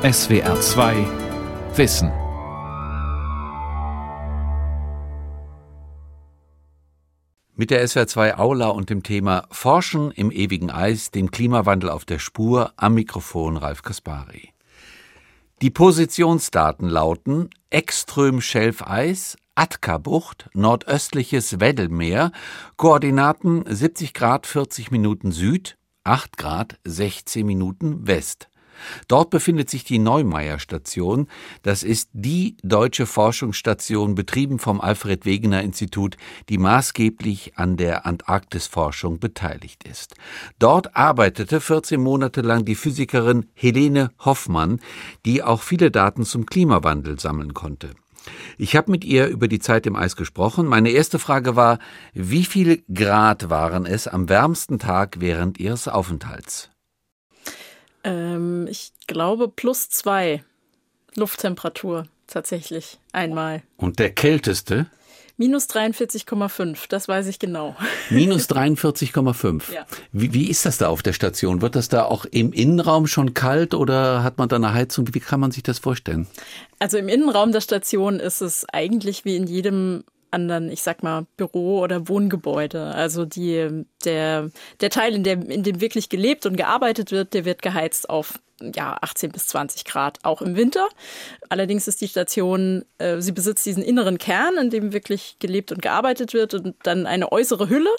SWR 2 Wissen. Mit der SWR 2 Aula und dem Thema Forschen im ewigen Eis, dem Klimawandel auf der Spur, am Mikrofon Ralf Kaspari. Die Positionsdaten lauten Ekström-Schelfeis, Atka-Bucht, nordöstliches Weddellmeer, Koordinaten 70 Grad 40 Minuten Süd, 8 Grad 16 Minuten West. Dort befindet sich die Neumeier Station. Das ist die deutsche Forschungsstation, betrieben vom Alfred Wegener Institut, die maßgeblich an der Antarktisforschung beteiligt ist. Dort arbeitete 14 Monate lang die Physikerin Helene Hoffmann, die auch viele Daten zum Klimawandel sammeln konnte. Ich habe mit ihr über die Zeit im Eis gesprochen. Meine erste Frage war, wie viel Grad waren es am wärmsten Tag während ihres Aufenthalts? Ähm, ich glaube plus zwei Lufttemperatur tatsächlich einmal. Und der kälteste? Minus 43,5, das weiß ich genau. Minus 43,5. Ja. Wie, wie ist das da auf der Station? Wird das da auch im Innenraum schon kalt oder hat man da eine Heizung? Wie kann man sich das vorstellen? Also im Innenraum der Station ist es eigentlich wie in jedem anderen, ich sag mal, Büro- oder Wohngebäude. Also die, der, der Teil, in dem, in dem wirklich gelebt und gearbeitet wird, der wird geheizt auf ja, 18 bis 20 Grad, auch im Winter. Allerdings ist die Station, äh, sie besitzt diesen inneren Kern, in dem wirklich gelebt und gearbeitet wird und dann eine äußere Hülle,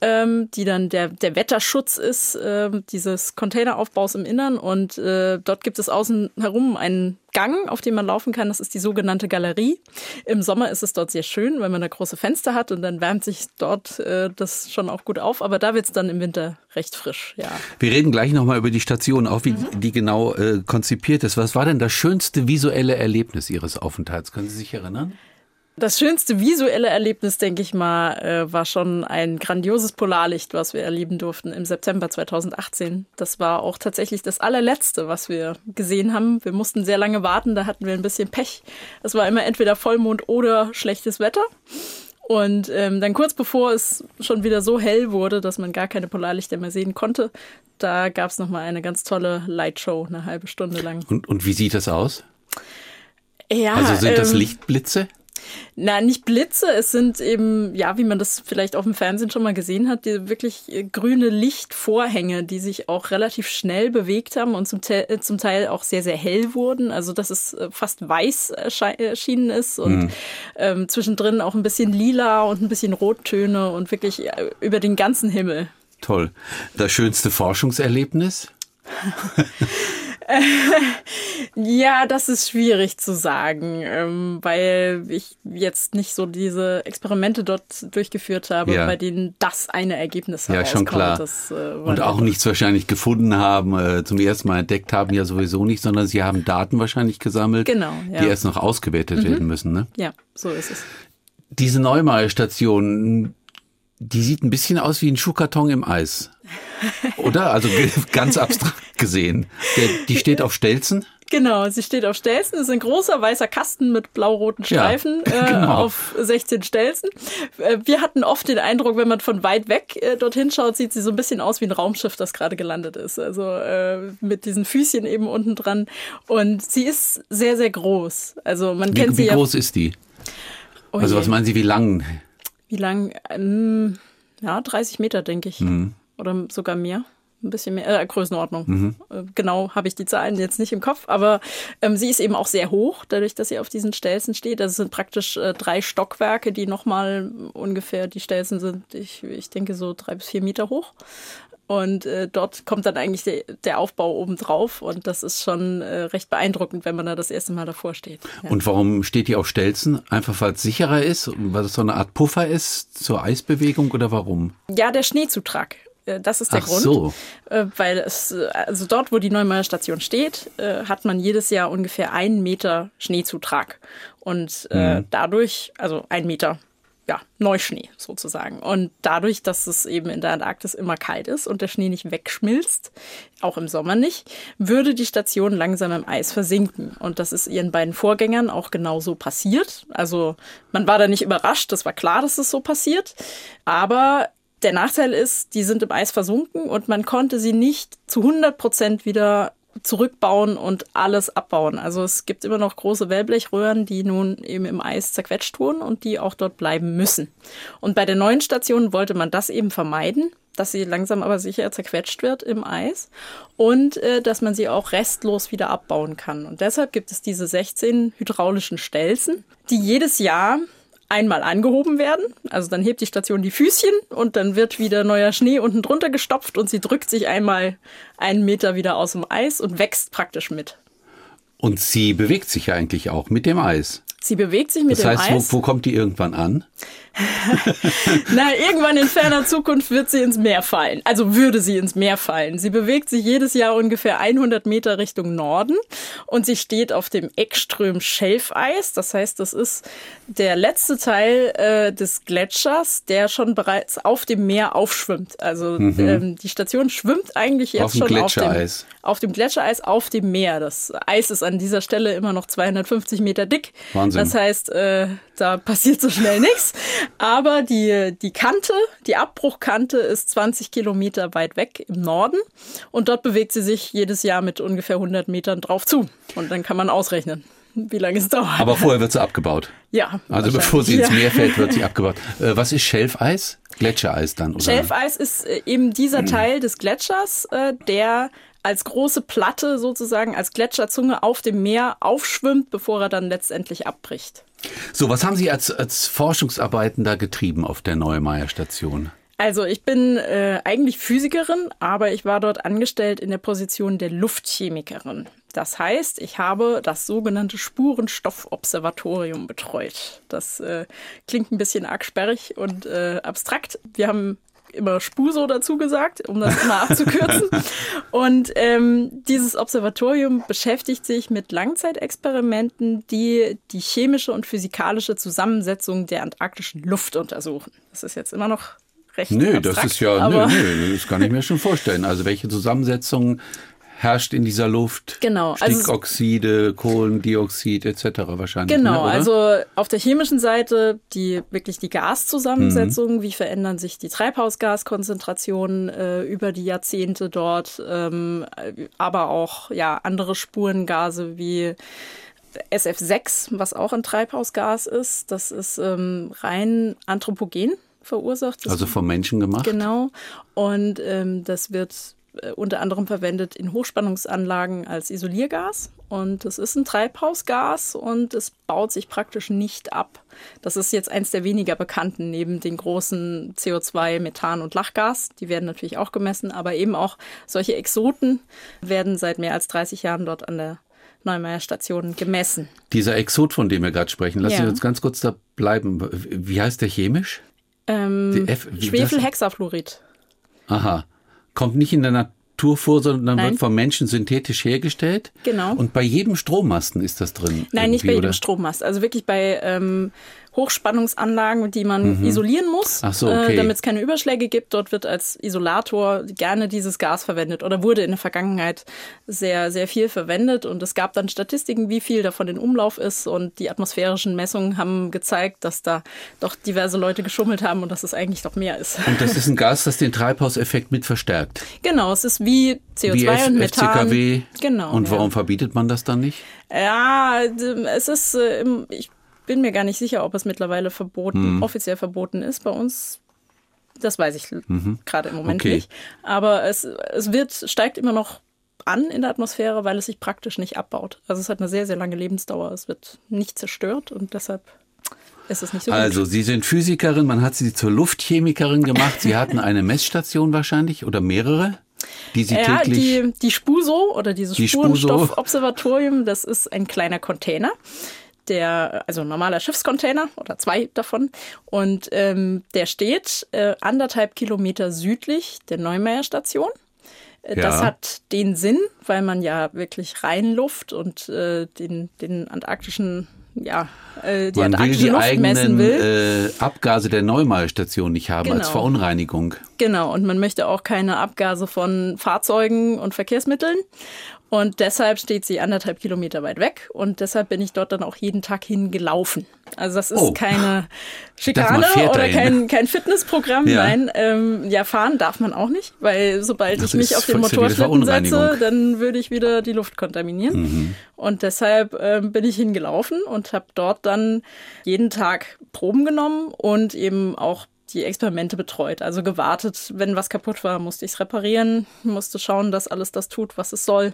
ähm, die dann der, der Wetterschutz ist, äh, dieses Containeraufbaus im Innern. Und äh, dort gibt es außen herum einen Gang, auf dem man laufen kann. Das ist die sogenannte Galerie. Im Sommer ist es dort sehr schön, weil man da große Fenster hat und dann wärmt sich dort äh, das schon auch gut auf. Aber da wird es dann im Winter recht frisch, ja. Wir reden gleich nochmal über die Station, auch wie mhm. die genau äh, konzipiert ist. Was war denn das schönste visuelle Erlebnis Ihres Aufenthalts? Können Sie sich erinnern? Das schönste visuelle Erlebnis, denke ich mal, äh, war schon ein grandioses Polarlicht, was wir erleben durften im September 2018. Das war auch tatsächlich das allerletzte, was wir gesehen haben. Wir mussten sehr lange warten, da hatten wir ein bisschen Pech. Es war immer entweder Vollmond oder schlechtes Wetter. Und ähm, dann kurz bevor es schon wieder so hell wurde, dass man gar keine Polarlichter mehr sehen konnte, da gab es nochmal eine ganz tolle Lightshow, eine halbe Stunde lang. Und, und wie sieht das aus? Ja, also sind das ähm, Lichtblitze? Na, nicht Blitze, es sind eben, ja, wie man das vielleicht auf dem Fernsehen schon mal gesehen hat, die wirklich äh, grüne Lichtvorhänge, die sich auch relativ schnell bewegt haben und zum, Te äh, zum Teil auch sehr, sehr hell wurden. Also, dass es äh, fast weiß erschienen ist und mhm. ähm, zwischendrin auch ein bisschen lila und ein bisschen Rottöne und wirklich über den ganzen Himmel. Toll. Das schönste Forschungserlebnis? ja, das ist schwierig zu sagen, ähm, weil ich jetzt nicht so diese Experimente dort durchgeführt habe, ja. bei denen das eine Ergebnis Ja, schon klar. Das, äh, Und auch nichts wahrscheinlich gefunden haben, äh, zum ersten Mal entdeckt haben ja sowieso nicht, sondern sie haben Daten wahrscheinlich gesammelt, genau, ja. die erst noch ausgewertet mhm. werden müssen. Ne? Ja, so ist es. Diese Neumar-Station, die sieht ein bisschen aus wie ein Schuhkarton im Eis. Oder? Also ganz abstrakt gesehen. Der, die steht auf Stelzen. Genau, sie steht auf Stelzen. Es ist ein großer weißer Kasten mit blau-roten Streifen ja, genau. äh, auf 16 Stelzen. Äh, wir hatten oft den Eindruck, wenn man von weit weg äh, dorthin schaut, sieht sie so ein bisschen aus wie ein Raumschiff, das gerade gelandet ist. Also äh, mit diesen Füßchen eben unten dran. Und sie ist sehr, sehr groß. Also man wie, kennt sie. Wie groß ist die? Oh also was meinen Sie, wie lang? Wie lang? Ähm, ja, 30 Meter, denke ich. Mhm oder sogar mehr. Ein bisschen mehr, äh, Größenordnung. Mhm. Äh, genau habe ich die Zahlen jetzt nicht im Kopf, aber ähm, sie ist eben auch sehr hoch, dadurch, dass sie auf diesen Stelzen steht. Das sind praktisch äh, drei Stockwerke, die nochmal ungefähr, die Stelzen sind, ich, ich denke, so drei bis vier Meter hoch. Und äh, dort kommt dann eigentlich der, der Aufbau oben drauf. Und das ist schon äh, recht beeindruckend, wenn man da das erste Mal davor steht. Ja. Und warum steht die auf Stelzen? Einfach weil es sicherer ist? Weil es so eine Art Puffer ist zur Eisbewegung oder warum? Ja, der Schneezutrag. Äh, das ist der Ach Grund. So. Äh, weil es, also dort, wo die Neumeier Station steht, äh, hat man jedes Jahr ungefähr einen Meter Schneezutrag. Und mhm. dadurch, also ein Meter, ja, Neuschnee sozusagen. Und dadurch, dass es eben in der Antarktis immer kalt ist und der Schnee nicht wegschmilzt, auch im Sommer nicht, würde die Station langsam im Eis versinken. Und das ist ihren beiden Vorgängern auch genauso passiert. Also man war da nicht überrascht, das war klar, dass es so passiert. Aber der Nachteil ist, die sind im Eis versunken und man konnte sie nicht zu 100 Prozent wieder zurückbauen und alles abbauen. Also es gibt immer noch große Wellblechröhren, die nun eben im Eis zerquetscht wurden und die auch dort bleiben müssen. Und bei der neuen Station wollte man das eben vermeiden, dass sie langsam aber sicher zerquetscht wird im Eis und äh, dass man sie auch restlos wieder abbauen kann. Und deshalb gibt es diese 16 hydraulischen Stelzen, die jedes Jahr einmal angehoben werden. Also dann hebt die Station die Füßchen und dann wird wieder neuer Schnee unten drunter gestopft und sie drückt sich einmal einen Meter wieder aus dem Eis und wächst praktisch mit. Und sie bewegt sich eigentlich auch mit dem Eis. Sie bewegt sich mit das heißt, dem Eis. Wo, wo kommt die irgendwann an? Na, irgendwann in ferner Zukunft wird sie ins Meer fallen. Also würde sie ins Meer fallen. Sie bewegt sich jedes Jahr ungefähr 100 Meter Richtung Norden und sie steht auf dem Eckström Schelfeis. Das heißt, das ist der letzte Teil äh, des Gletschers, der schon bereits auf dem Meer aufschwimmt. Also mhm. ähm, die Station schwimmt eigentlich jetzt auf schon auf dem, auf dem Gletschereis auf dem Meer. Das Eis ist an dieser Stelle immer noch 250 Meter dick. Wahnsinn. Das heißt, äh, da passiert so schnell nichts. Aber die, die Kante, die Abbruchkante ist 20 Kilometer weit weg im Norden. Und dort bewegt sie sich jedes Jahr mit ungefähr 100 Metern drauf zu. Und dann kann man ausrechnen wie lange es dauert. Aber vorher wird sie abgebaut. Ja. Also bevor sie ins Meer fällt, wird sie abgebaut. Äh, was ist Schelfeis? Gletschereis dann, oder? Schelfeis ist äh, eben dieser Teil des Gletschers, äh, der als große Platte sozusagen, als Gletscherzunge auf dem Meer aufschwimmt, bevor er dann letztendlich abbricht. So, was haben Sie als, als Forschungsarbeiten da getrieben auf der Neumeier Station? Also ich bin äh, eigentlich Physikerin, aber ich war dort angestellt in der Position der Luftchemikerin. Das heißt, ich habe das sogenannte Spurenstoffobservatorium betreut. Das äh, klingt ein bisschen arg sperrig und äh, abstrakt. Wir haben immer Spuso dazu gesagt, um das immer abzukürzen. Und ähm, dieses Observatorium beschäftigt sich mit Langzeitexperimenten, die die chemische und physikalische Zusammensetzung der antarktischen Luft untersuchen. Das ist jetzt immer noch recht Nö, abstrakt, das ist ja, nö, nö, das kann ich mir schon vorstellen. Also welche Zusammensetzung herrscht in dieser Luft. Genau. Also Stickoxide, Kohlendioxid etc. wahrscheinlich. Genau, ne, also auf der chemischen Seite die wirklich die Gaszusammensetzung, mhm. wie verändern sich die Treibhausgaskonzentrationen äh, über die Jahrzehnte dort, ähm, aber auch ja andere Spurengase wie SF6, was auch ein Treibhausgas ist. Das ist ähm, rein anthropogen verursacht. Das also vom Menschen gemacht. Genau. Und ähm, das wird unter anderem verwendet in Hochspannungsanlagen als Isoliergas. Und es ist ein Treibhausgas und es baut sich praktisch nicht ab. Das ist jetzt eins der weniger bekannten neben den großen CO2, Methan und Lachgas. Die werden natürlich auch gemessen, aber eben auch solche Exoten werden seit mehr als 30 Jahren dort an der Neumeier Station gemessen. Dieser Exot, von dem wir gerade sprechen, lassen Sie ja. uns ganz kurz da bleiben. Wie heißt der chemisch? Ähm, Schwefelhexafluorid. Aha kommt nicht in der Natur vor, sondern Nein. wird vom Menschen synthetisch hergestellt. Genau. Und bei jedem Strommasten ist das drin. Nein, nicht bei jedem oder? Strommast. Also wirklich bei ähm, Hochspannungsanlagen, die man mhm. isolieren muss, so, okay. äh, damit es keine Überschläge gibt. Dort wird als Isolator gerne dieses Gas verwendet oder wurde in der Vergangenheit sehr, sehr viel verwendet. Und es gab dann Statistiken, wie viel davon in Umlauf ist. Und die atmosphärischen Messungen haben gezeigt, dass da doch diverse Leute geschummelt haben und dass es eigentlich doch mehr ist. Und das ist ein Gas, das den Treibhauseffekt mit verstärkt. Genau, es ist wie CO2 wie und Methan. FCKW. Genau. Und warum ja. verbietet man das dann nicht? Ja, es ist, äh, ich bin mir gar nicht sicher, ob es mittlerweile verboten, mhm. offiziell verboten ist. Bei uns, das weiß ich mhm. gerade im Moment okay. nicht. Aber es, es wird, steigt immer noch an in der Atmosphäre, weil es sich praktisch nicht abbaut. Also es hat eine sehr, sehr lange Lebensdauer. Es wird nicht zerstört und deshalb ist es nicht so Also gut. Sie sind Physikerin, man hat Sie zur Luftchemikerin gemacht. Sie hatten eine Messstation wahrscheinlich oder mehrere? Die Sie ja, täglich die, die SPUSO oder dieses die Spurenstoffobservatorium, das ist ein kleiner Container der, also ein normaler Schiffscontainer oder zwei davon. Und ähm, der steht äh, anderthalb Kilometer südlich der Neumeier Station. Äh, das Ja. hat den Sinn, weil man ja wirklich Reinluft und äh, den, den antarktischen, ja, äh, die man will die Luft messen eigenen will. äh, Abgase der Neumeier-Station nicht haben als Genau. Verunreinigung. Genau, und man möchte auch keine Abgase von Fahrzeugen und Verkehrsmitteln. Und deshalb steht sie anderthalb Kilometer weit weg und deshalb bin ich dort dann auch jeden Tag hingelaufen. Also das ist Oh. keine Schikane oder dahin. kein, kein Fitnessprogramm. Ja. Nein, ähm, ja, fahren darf man auch nicht, weil sobald Das ich mich auf den Motorschlitten setze, dann würde ich wieder die Luft kontaminieren. Mhm. Und deshalb ähm, bin ich hingelaufen und habe dort dann jeden Tag Proben genommen und eben auch die Experimente betreut. Also gewartet, wenn was kaputt war, musste ich es reparieren, musste schauen, dass alles das tut, was es soll.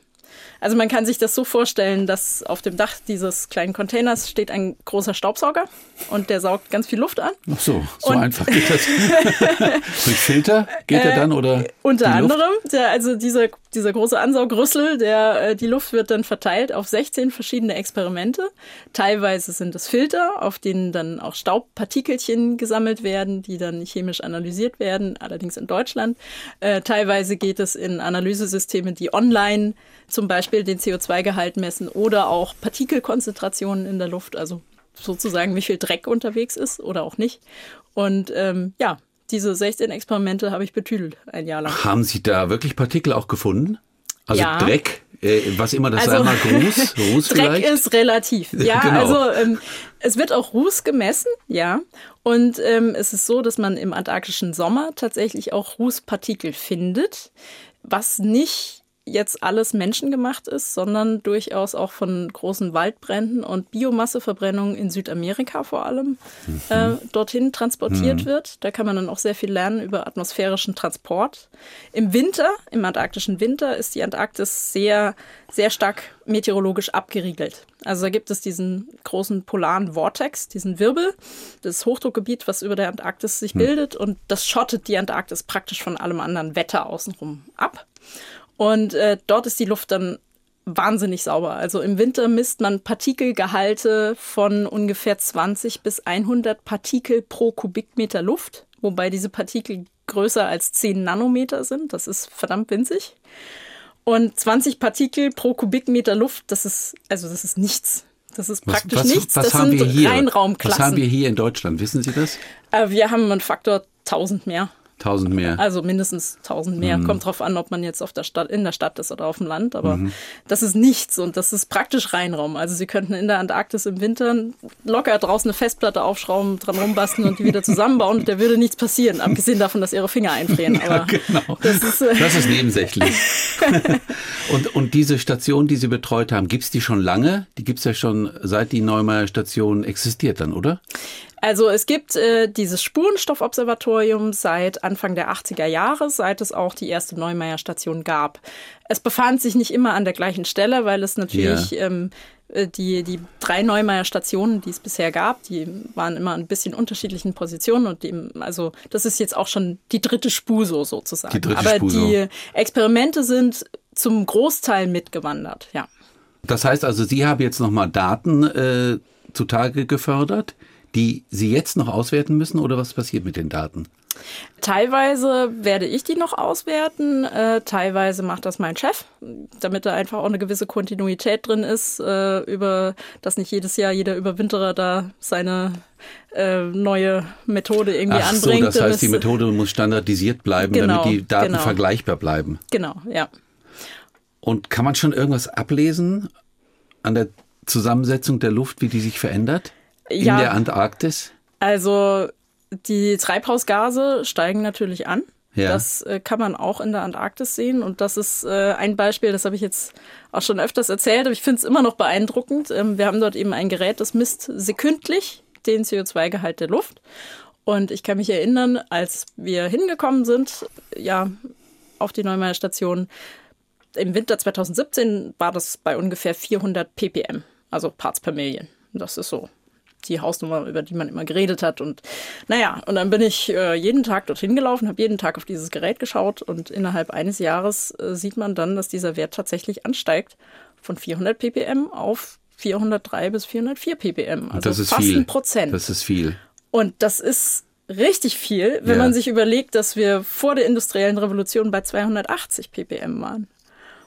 Also man kann sich das so vorstellen, dass auf dem Dach dieses kleinen Containers steht ein großer Staubsauger und der saugt ganz viel Luft an. Ach so, so Und- einfach geht das. Durch Filter geht er dann oder? Unter die Luft? anderem, der, also dieser, dieser große Ansaugrüssel, der, äh, die Luft wird dann verteilt auf 16 verschiedene Experimente. Teilweise sind es Filter, auf denen dann auch Staubpartikelchen gesammelt werden, die dann chemisch analysiert werden, allerdings in Deutschland. Äh, teilweise geht es in Analysesysteme, die online zum Beispiel den CO2-Gehalt messen oder auch Partikelkonzentrationen in der Luft, also sozusagen wie viel Dreck unterwegs ist oder auch nicht. Und ähm, ja, diese 16 Experimente habe ich betüdelt ein Jahr lang. Haben Sie da wirklich Partikel auch gefunden? Also Ja. Dreck, äh, was immer das Also, sein mag, Ruß, Ruß Dreck vielleicht? ist relativ. Ja, Genau. also ähm, es wird auch Ruß gemessen, ja. Und ähm, es ist so, dass man im antarktischen Sommer tatsächlich auch Rußpartikel findet, was nicht jetzt alles menschengemacht ist, sondern durchaus auch von großen Waldbränden und Biomasseverbrennungen in Südamerika vor allem äh, dorthin transportiert wird. Da kann man dann auch sehr viel lernen über atmosphärischen Transport. Im Winter, im antarktischen Winter, ist die Antarktis sehr, sehr stark meteorologisch abgeriegelt. Also da gibt es diesen großen polaren Vortex, diesen Wirbel, das Hochdruckgebiet, was über der Antarktis sich bildet und das schottet die Antarktis praktisch von allem anderen Wetter außenrum ab. Und äh, dort ist die Luft dann wahnsinnig sauber. Also im Winter misst man Partikelgehalte von ungefähr 20 bis 100 Partikel pro Kubikmeter Luft, wobei diese Partikel größer als 10 Nanometer sind. Das ist verdammt winzig. Und 20 Partikel pro Kubikmeter Luft, das ist, also das ist nichts. Das ist praktisch nichts. Was das haben sind wir hier? Reinraumklassen. Was haben wir hier in Deutschland? Wissen Sie das? Äh, wir haben einen Faktor 1000 mehr. Tausend mehr. Also mindestens 1000 Mhm. mehr. Kommt drauf an, ob man jetzt auf der Stadt, in der Stadt ist oder auf dem Land. Aber das ist nichts und das ist praktisch Reinraum. Also Sie könnten in der Antarktis im Winter locker draußen eine Festplatte aufschrauben, dran rumbasteln und die wieder zusammenbauen. Da würde nichts passieren, abgesehen davon, dass Ihre Finger einfrieren. Aber genau. das ist, äh, Das ist nebensächlich. und, und diese Station, die Sie betreut haben, gibt's die schon lange? Die gibt's ja schon seit die Neumeier Station existiert dann, oder? Also es gibt äh, dieses Spurenstoffobservatorium seit Anfang der 80er Jahre, seit es auch die erste Neumeier-Station gab. Es befand sich nicht immer an der gleichen Stelle, weil es natürlich Ja. ähm, äh, die, die drei Neumeier-Stationen, die es bisher gab, die waren immer ein bisschen unterschiedlichen Positionen und dem, also das ist jetzt auch schon die dritte Spur so sozusagen. Die dritte Aber Spur so. die Experimente sind zum Großteil mitgewandert, ja. Das heißt also, Sie haben jetzt nochmal Daten äh, zutage gefördert, die Sie jetzt noch auswerten müssen oder was passiert mit den Daten? Teilweise werde ich die noch auswerten, äh, teilweise macht das mein Chef, damit da einfach auch eine gewisse Kontinuität drin ist, äh, über dass nicht jedes Jahr jeder Überwinterer da seine äh, neue Methode irgendwie Ach so, anbringt. das heißt, die Methode muss standardisiert bleiben, Genau, damit die Daten genau. vergleichbar bleiben. Genau, ja. Und kann man schon irgendwas ablesen an der Zusammensetzung der Luft, wie die sich verändert in Ja. der Antarktis? Also die Treibhausgase steigen natürlich an. Ja. Das äh, kann man auch in der Antarktis sehen. Und das ist äh, ein Beispiel, das habe ich jetzt auch schon öfters erzählt, aber ich finde es immer noch beeindruckend. Ähm, wir haben dort eben ein Gerät, das misst sekündlich den CO2-Gehalt der Luft. Und ich kann mich erinnern, als wir hingekommen sind, ja, auf die Neumeier Station, im Winter 2017 war das bei ungefähr 400 ppm, also Parts per Million. Das ist so die Hausnummer, über die man immer geredet hat. Und naja, und dann bin ich äh, jeden Tag dorthin gelaufen, habe jeden Tag auf dieses Gerät geschaut und innerhalb eines Jahres äh, sieht man dann, dass dieser Wert tatsächlich ansteigt von 400 ppm auf 403 bis 404 ppm. Also das ist fast viel. ein Prozent. Das ist viel. Und das ist richtig viel, wenn Ja. man sich überlegt, dass wir vor der industriellen Revolution bei 280 ppm waren.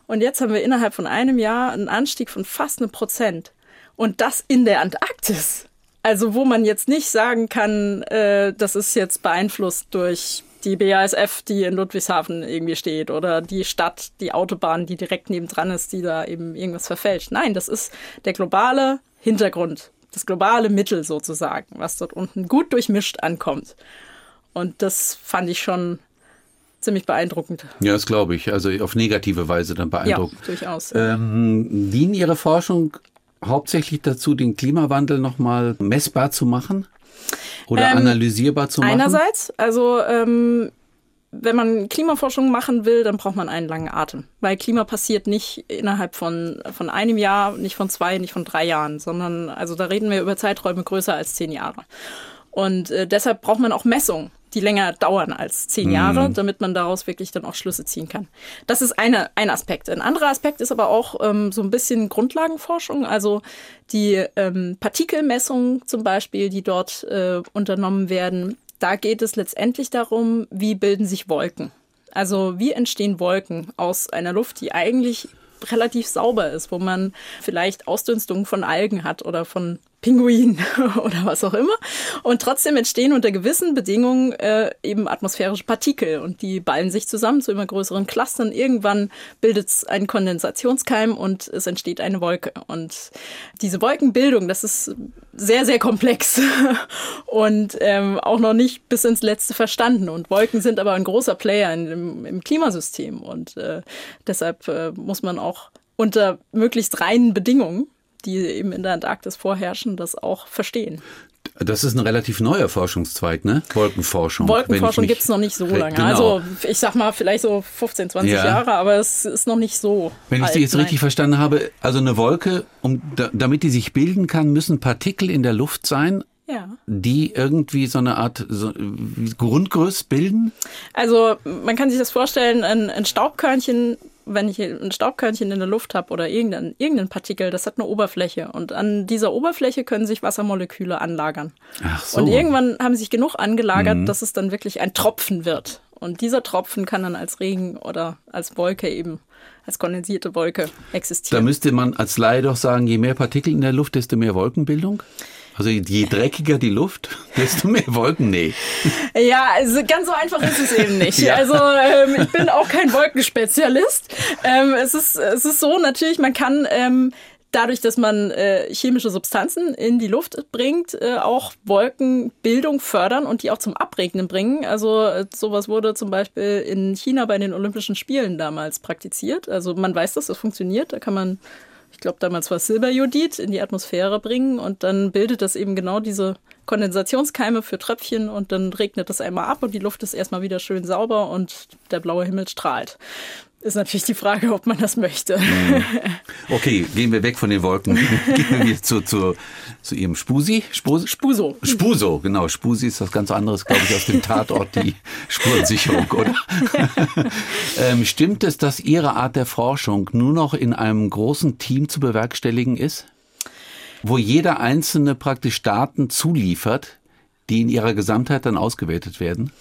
Und jetzt haben wir innerhalb von einem Jahr einen Anstieg von fast einem Prozent. Und das in der Antarktis. Also wo man jetzt nicht sagen kann, äh, das ist jetzt beeinflusst durch die BASF, die in Ludwigshafen irgendwie steht oder die Stadt, die Autobahn, die direkt nebendran ist, die da eben irgendwas verfälscht. Nein, das ist der globale Hintergrund, das globale Mittel sozusagen, was dort unten gut durchmischt ankommt. Und das fand ich schon ziemlich beeindruckend. Ja, das glaube ich. Also auf negative Weise dann beeindruckend. Ja, durchaus. Ähm, dient Ihre Forschung hauptsächlich dazu, den Klimawandel nochmal messbar zu machen? Oder ähm, analysierbar zu machen? Einerseits, also ähm, wenn man Klimaforschung machen will, dann braucht man einen langen Atem. Weil Klima passiert nicht innerhalb von, von einem Jahr, nicht von zwei, nicht von drei Jahren, sondern also da reden wir über Zeiträume größer als zehn Jahre. Und äh, deshalb braucht man auch Messungen die länger dauern als zehn mhm. Jahre, damit man daraus wirklich dann auch Schlüsse ziehen kann. Das ist eine, ein Aspekt. Ein anderer Aspekt ist aber auch ähm, so ein bisschen Grundlagenforschung, also die ähm, Partikelmessungen zum Beispiel, die dort äh, unternommen werden. Da geht es letztendlich darum, wie bilden sich Wolken. Also wie entstehen Wolken aus einer Luft, die eigentlich relativ sauber ist, wo man vielleicht Ausdünstungen von Algen hat oder von Pinguin oder was auch immer. Und trotzdem entstehen unter gewissen Bedingungen äh, eben atmosphärische Partikel und die ballen sich zusammen zu immer größeren Clustern. Irgendwann bildet es einen Kondensationskeim und es entsteht eine Wolke. Und diese Wolkenbildung, das ist sehr, sehr komplex und ähm, auch noch nicht bis ins Letzte verstanden. Und Wolken sind aber ein großer Player im, im Klimasystem und äh, deshalb äh, muss man auch unter möglichst reinen Bedingungen die eben in der Antarktis vorherrschen, das auch verstehen. Das ist ein relativ neuer Forschungszweig, ne? Wolkenforschung. Wolkenforschung gibt es noch nicht so lange. Genau. Also ich sag mal vielleicht so 15, 20 ja. Jahre, aber es ist noch nicht so. Wenn alt, ich Sie jetzt nein. richtig verstanden habe, also eine Wolke, um, damit die sich bilden kann, müssen Partikel in der Luft sein, ja. die irgendwie so eine Art so, Grundgerüst bilden? Also man kann sich das vorstellen, ein, ein Staubkörnchen wenn ich ein Staubkörnchen in der Luft habe oder irgendein, irgendein Partikel, das hat eine Oberfläche. Und an dieser Oberfläche können sich Wassermoleküle anlagern. Ach so. Und irgendwann haben sich genug angelagert, mhm. dass es dann wirklich ein Tropfen wird. Und dieser Tropfen kann dann als Regen oder als Wolke eben, als kondensierte Wolke existieren. Da müsste man als Laie doch sagen, je mehr Partikel in der Luft, desto mehr Wolkenbildung? Also je dreckiger die Luft, desto mehr Wolken, nee. Ja, also ganz so einfach ist es eben nicht. ja. Also ähm, ich bin auch kein Wolkenspezialist. Ähm, es, ist, es ist so, natürlich, man kann ähm, dadurch, dass man äh, chemische Substanzen in die Luft bringt, äh, auch Wolkenbildung fördern und die auch zum Abregnen bringen. Also äh, sowas wurde zum Beispiel in China bei den Olympischen Spielen damals praktiziert. Also man weiß, dass das funktioniert. Da kann man glaube damals war Silberjodid, in die Atmosphäre bringen und dann bildet das eben genau diese Kondensationskeime für Tröpfchen und dann regnet das einmal ab und die Luft ist erstmal wieder schön sauber und der blaue Himmel strahlt. Ist natürlich die Frage, ob man das möchte. Mhm. Okay, gehen wir weg von den Wolken. gehen wir zu, zu, zu Ihrem Spusi? Spus Spuso. Spuso, genau. Spusi ist was ganz anderes, glaube ich, aus dem Tatort, die Spurensicherung, oder? ähm, stimmt es, dass Ihre Art der Forschung nur noch in einem großen Team zu bewerkstelligen ist? Wo jeder Einzelne praktisch Daten zuliefert, die in ihrer Gesamtheit dann ausgewertet werden?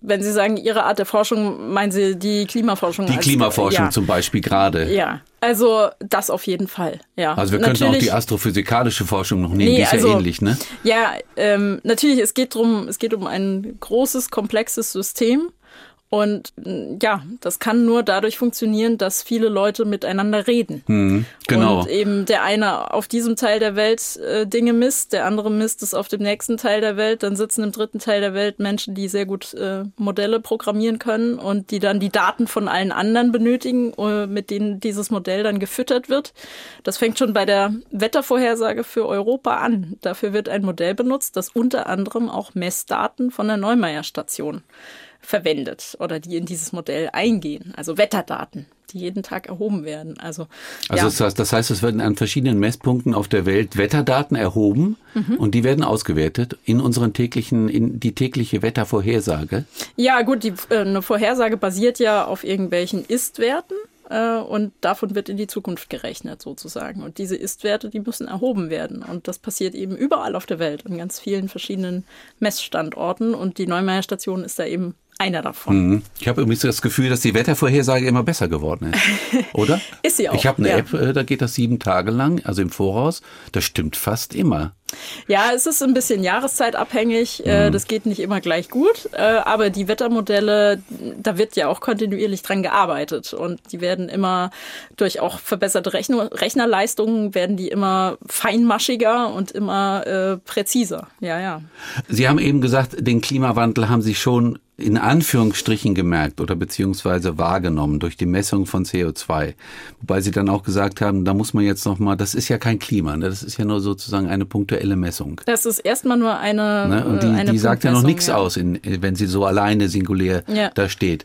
Wenn Sie sagen, Ihre Art der Forschung, meinen Sie die Klimaforschung? Die Klimaforschung ja. zum Beispiel gerade. Ja, also das auf jeden Fall. Ja. Also wir könnten auch die astrophysikalische Forschung noch nehmen, nee, die ist also, ja ähnlich, ne? Ja, ähm, natürlich, es geht drum, es geht um ein großes, komplexes System. Und mm, ja, das kann nur dadurch funktionieren, dass viele Leute miteinander reden. Hm, genau. Und eben der eine auf diesem Teil der Welt äh, Dinge misst, der andere misst es auf dem nächsten Teil der Welt. Dann sitzen im dritten Teil der Welt Menschen, die sehr gut äh, Modelle programmieren können und die dann die Daten von allen anderen benötigen, äh, mit denen dieses Modell dann gefüttert wird. Das fängt schon bei der Wettervorhersage für Europa an. Dafür wird ein Modell benutzt, das unter anderem auch Messdaten von der Neumeier Station verwendet oder die in dieses Modell eingehen. Also Wetterdaten, die jeden Tag erhoben werden. Also, also ja. das, heißt, das heißt, es werden an verschiedenen Messpunkten auf der Welt Wetterdaten erhoben mhm. und die werden ausgewertet in unseren täglichen, in die tägliche Wettervorhersage. Ja, gut, die, äh, eine Vorhersage basiert ja auf irgendwelchen Ist-Werten äh, und davon wird in die Zukunft gerechnet sozusagen. Und diese Ist-Werte, die müssen erhoben werden. Und das passiert eben überall auf der Welt, an ganz vielen verschiedenen Messstandorten. Und die Neumeier Station ist da eben einer davon. Mhm. Ich habe übrigens das Gefühl, dass die Wettervorhersage immer besser geworden ist. Oder? ist sie auch. Ich habe eine ja. App, äh, da geht das sieben Tage lang, also im Voraus. Das stimmt fast immer. Ja, es ist ein bisschen jahreszeitabhängig. Mhm. Das geht nicht immer gleich gut. Äh, aber die Wettermodelle, da wird ja auch kontinuierlich dran gearbeitet. Und die werden immer durch auch verbesserte Rechner Rechnerleistungen, werden die immer feinmaschiger und immer äh, präziser. Ja, ja. Sie haben eben gesagt, den Klimawandel haben Sie schon in Anführungsstrichen gemerkt oder beziehungsweise wahrgenommen durch die Messung von CO2. Wobei Sie dann auch gesagt haben, da muss man jetzt nochmal, das ist ja kein Klima, ne? das ist ja nur sozusagen eine punktuelle Messung. Das ist erstmal nur eine. Ne? Und die, eine die sagt ja noch nichts ja. aus, in, wenn sie so alleine singulär ja. da steht.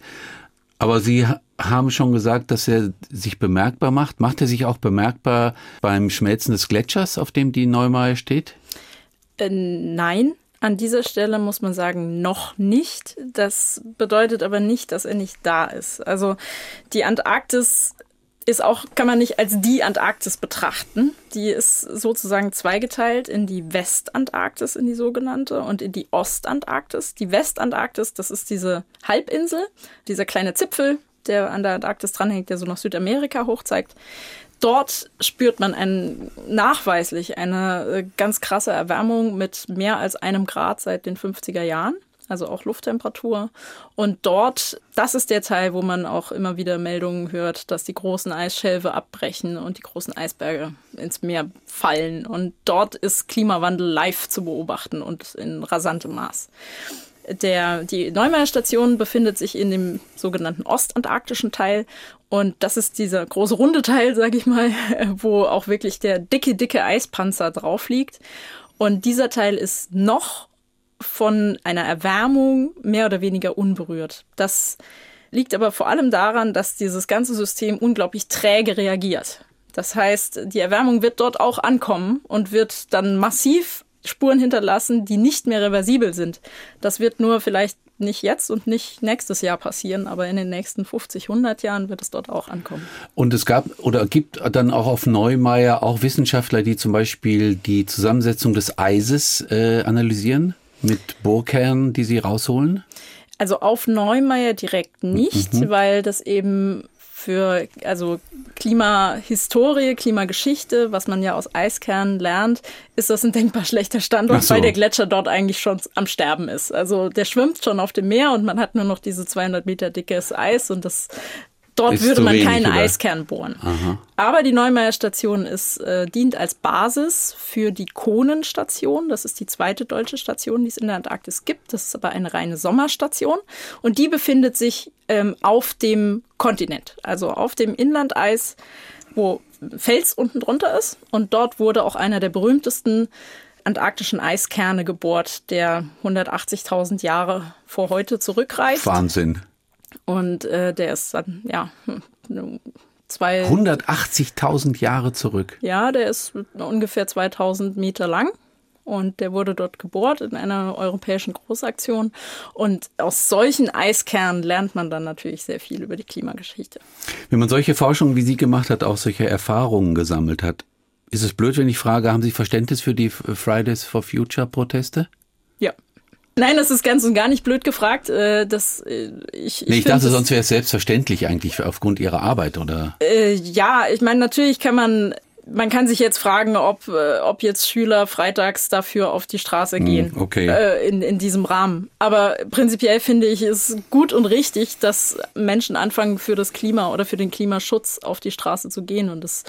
Aber Sie haben schon gesagt, dass er sich bemerkbar macht. Macht er sich auch bemerkbar beim Schmelzen des Gletschers, auf dem die Neumeier steht? Äh, nein, an dieser Stelle muss man sagen, noch nicht. Das bedeutet aber nicht, dass er nicht da ist. Also die Antarktis ist auch, kann man nicht als die Antarktis betrachten. Die ist sozusagen zweigeteilt in die Westantarktis, in die sogenannte, und in die Ostantarktis. Die Westantarktis, das ist diese Halbinsel, dieser kleine Zipfel, der an der Antarktis dranhängt, der so nach Südamerika hochzeigt dort spürt man ein, nachweislich eine äh, ganz krasse Erwärmung mit mehr als einem Grad seit den 50er Jahren. Also auch Lufttemperatur. Und dort, das ist der Teil, wo man auch immer wieder Meldungen hört, dass die großen Eisschelfe abbrechen und die großen Eisberge ins Meer fallen. Und dort ist Klimawandel live zu beobachten und in rasantem Maß. Der, die Neumeier Station befindet sich in dem sogenannten ostantarktischen Teil und das ist dieser große runde Teil, sag ich mal, wo auch wirklich der dicke, dicke Eispanzer drauf liegt. Und dieser Teil ist noch von einer Erwärmung mehr oder weniger unberührt. Das liegt aber vor allem daran, dass dieses ganze System unglaublich träge reagiert. Das heißt, die Erwärmung wird dort auch ankommen und wird dann massiv Spuren hinterlassen, die nicht mehr reversibel sind. Das wird nur vielleicht nicht jetzt und nicht nächstes Jahr passieren, aber in den nächsten 50, 100 Jahren wird es dort auch ankommen. Und es gab oder gibt dann auch auf Neumeier auch Wissenschaftler, die zum Beispiel die Zusammensetzung des Eises äh, analysieren mit Bohrkernen, die sie rausholen? Also auf Neumeier direkt nicht, mhm. weil das eben für also Klimahistorie, Klimageschichte, was man ja aus Eiskernen lernt, ist das ein denkbar schlechter Standort, so. weil der Gletscher dort eigentlich schon am Sterben ist. Also der schwimmt schon auf dem Meer und man hat nur noch diese 200 Meter dickes Eis und das Dort ist würde man wenig, keinen oder? Eiskern bohren. Aha. Aber die Neumeier Station ist, äh, dient als Basis für die Konenstation. Das ist die zweite deutsche Station, die es in der Antarktis gibt. Das ist aber eine reine Sommerstation. Und die befindet sich ähm, auf dem Kontinent, also auf dem Inlandeis, wo Fels unten drunter ist. Und dort wurde auch einer der berühmtesten antarktischen Eiskerne gebohrt, der 180.000 Jahre vor heute zurückreicht. Wahnsinn. Und äh, der ist dann, ja, zwei. 180.000 Jahre zurück. Ja, der ist ungefähr 2000 Meter lang. Und der wurde dort gebohrt in einer europäischen Großaktion. Und aus solchen Eiskernen lernt man dann natürlich sehr viel über die Klimageschichte. Wenn man solche Forschungen, wie Sie gemacht hat, auch solche Erfahrungen gesammelt hat, ist es blöd, wenn ich frage, haben Sie Verständnis für die Fridays for Future Proteste? Ja, Nein, das ist ganz und gar nicht blöd gefragt. Äh, das, äh, ich, ich, nee, ich dachte, sonst wäre es selbstverständlich eigentlich aufgrund Ihrer Arbeit, oder? Äh, ja, ich meine, natürlich kann man man kann sich jetzt fragen, ob, äh, ob jetzt Schüler freitags dafür auf die Straße hm, gehen. Okay. Äh, in, in diesem Rahmen. Aber prinzipiell finde ich es gut und richtig, dass Menschen anfangen, für das Klima oder für den Klimaschutz auf die Straße zu gehen. Und das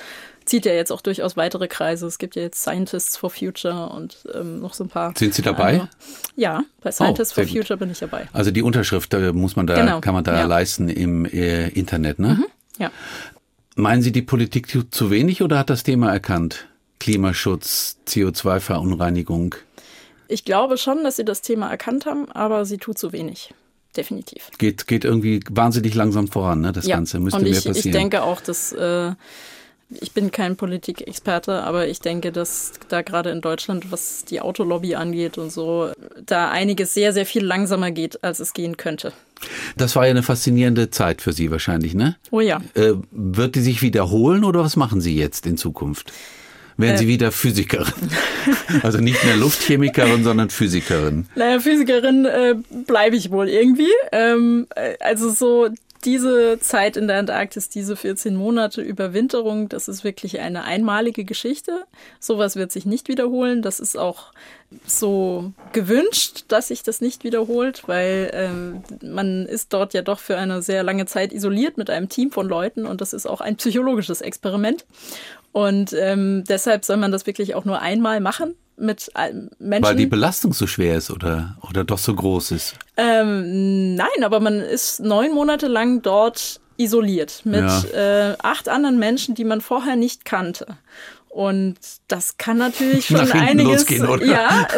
zieht ja jetzt auch durchaus weitere Kreise. Es gibt ja jetzt Scientists for Future und ähm, noch so ein paar. Sind Sie dabei? Andere. Ja, bei Scientists oh, for Future gut. bin ich dabei. Also die Unterschrift da muss man da, genau. kann man da ja. leisten im äh, Internet, ne? Mhm. Ja. Meinen Sie, die Politik tut zu wenig oder hat das Thema erkannt? Klimaschutz, CO2-Verunreinigung? Ich glaube schon, dass sie das Thema erkannt haben, aber sie tut zu wenig. Definitiv. Geht, geht irgendwie wahnsinnig langsam voran, ne? Das ja. Ganze müsste Und ich, mehr passieren. Ich denke auch, dass äh, ich bin kein Politikexperte, aber ich denke, dass da gerade in Deutschland, was die Autolobby angeht und so, da einiges sehr, sehr viel langsamer geht, als es gehen könnte. Das war ja eine faszinierende Zeit für Sie wahrscheinlich, ne? Oh ja. Äh, wird die sich wiederholen oder was machen Sie jetzt in Zukunft? Werden äh, Sie wieder Physikerin? also nicht mehr Luftchemikerin, sondern Physikerin. Naja, Physikerin äh, bleibe ich wohl irgendwie. Ähm, äh, also so diese Zeit in der Antarktis, diese 14 Monate Überwinterung, das ist wirklich eine einmalige Geschichte. Sowas wird sich nicht wiederholen. Das ist auch so gewünscht, dass sich das nicht wiederholt, weil ähm, man ist dort ja doch für eine sehr lange Zeit isoliert mit einem Team von Leuten und das ist auch ein psychologisches Experiment. Und ähm, deshalb soll man das wirklich auch nur einmal machen mit Menschen. Weil die Belastung so schwer ist oder, oder doch so groß ist? Ähm, nein, aber man ist neun Monate lang dort isoliert mit ja. äh, acht anderen Menschen, die man vorher nicht kannte. Und das kann natürlich schon einiges. Ja,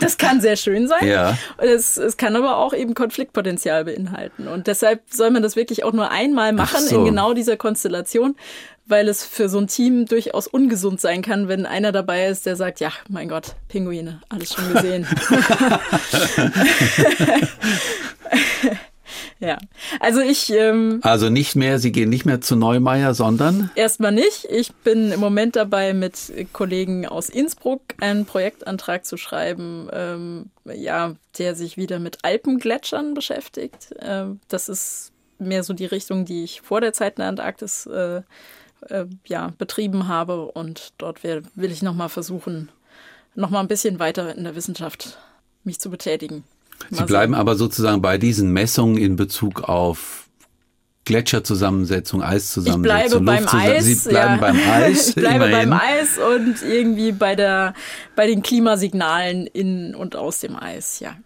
das kann sehr schön sein. Ja. Es, es kann aber auch eben Konfliktpotenzial beinhalten. Und deshalb soll man das wirklich auch nur einmal machen so. in genau dieser Konstellation, weil es für so ein Team durchaus ungesund sein kann, wenn einer dabei ist, der sagt, ja, mein Gott, Pinguine, alles schon gesehen. Ja, also ich. Ähm, also nicht mehr, Sie gehen nicht mehr zu Neumeier, sondern? Erstmal nicht. Ich bin im Moment dabei, mit Kollegen aus Innsbruck einen Projektantrag zu schreiben, ähm, ja, der sich wieder mit Alpengletschern beschäftigt. Ähm, das ist mehr so die Richtung, die ich vor der Zeit in der Antarktis äh, äh, ja, betrieben habe. Und dort will, will ich nochmal versuchen, nochmal ein bisschen weiter in der Wissenschaft mich zu betätigen. Sie bleiben aber sozusagen bei diesen Messungen in Bezug auf Gletscherzusammensetzung, Eiszusammensetzung. Ich bleibe beim Eis. Sie bleiben ja. beim Eis. Ich bleibe immerhin. beim Eis und irgendwie bei der, bei den Klimasignalen in und aus dem Eis, ja.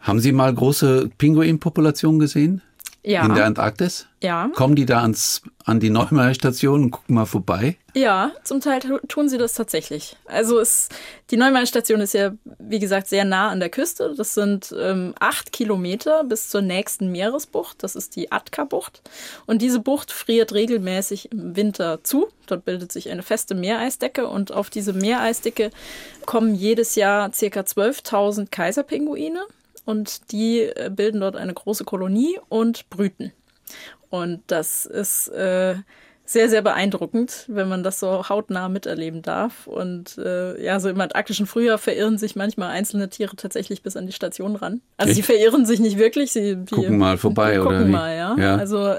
Haben Sie mal große Pinguinpopulationen gesehen? Ja. In der Antarktis? Ja. Kommen die da ans, an die Neumeier Station und gucken mal vorbei? Ja, zum Teil tun sie das tatsächlich. Also es, die Neumeier Station ist ja, wie gesagt, sehr nah an der Küste. Das sind ähm, acht Kilometer bis zur nächsten Meeresbucht. Das ist die Atka-Bucht. Und diese Bucht friert regelmäßig im Winter zu. Dort bildet sich eine feste Meereisdecke und auf diese Meereisdecke kommen jedes Jahr circa 12.000 Kaiserpinguine und die äh, bilden dort eine große Kolonie und brüten. Und das ist äh, sehr, sehr beeindruckend, wenn man das so hautnah miterleben darf. Und äh, ja, so im antarktischen Frühjahr verirren sich manchmal einzelne Tiere tatsächlich bis an die Station ran. Also Echt? sie verirren sich nicht wirklich, sie gucken mal vorbei gucken oder gucken mal, ja. ja. Also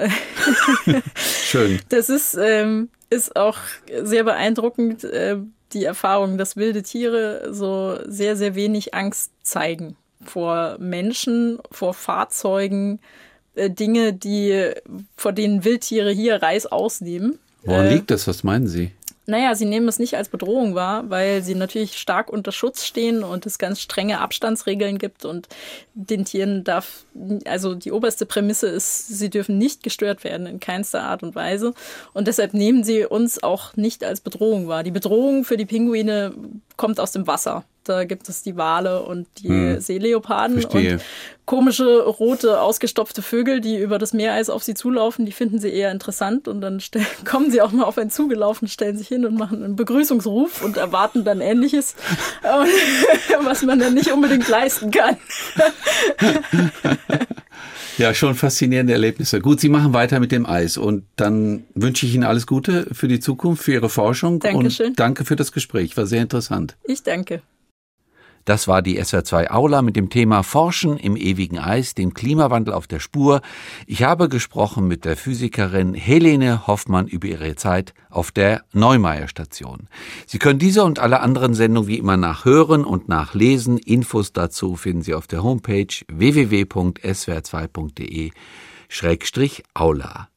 schön. Das ist ähm, ist auch sehr beeindruckend. Äh, die Erfahrung, dass wilde Tiere so sehr, sehr wenig Angst zeigen vor Menschen, vor Fahrzeugen, äh, Dinge, die vor denen Wildtiere hier Reis ausnehmen. Woran äh, liegt das? Was meinen Sie? Naja, sie nehmen es nicht als Bedrohung wahr, weil sie natürlich stark unter Schutz stehen und es ganz strenge Abstandsregeln gibt und den Tieren darf, also die oberste Prämisse ist, sie dürfen nicht gestört werden in keinster Art und Weise und deshalb nehmen sie uns auch nicht als Bedrohung wahr. Die Bedrohung für die Pinguine kommt aus dem Wasser. Da gibt es die Wale und die hm. Seeleoparden Verstehe. und komische, rote, ausgestopfte Vögel, die über das Meereis auf sie zulaufen, die finden sie eher interessant und dann kommen sie auch mal auf einen zugelaufen, stellen sich hin und machen einen Begrüßungsruf und erwarten dann Ähnliches, was man dann nicht unbedingt leisten kann. Ja, schon faszinierende Erlebnisse. Gut, Sie machen weiter mit dem Eis und dann wünsche ich Ihnen alles Gute für die Zukunft, für Ihre Forschung Dankeschön. und danke für das Gespräch. War sehr interessant. Ich danke. Das war die SWR2 Aula mit dem Thema Forschen im ewigen Eis, dem Klimawandel auf der Spur. Ich habe gesprochen mit der Physikerin Helene Hoffmann über ihre Zeit auf der Neumeier Station. Sie können diese und alle anderen Sendungen wie immer nachhören und nachlesen. Infos dazu finden Sie auf der Homepage www.swr2.de-aula.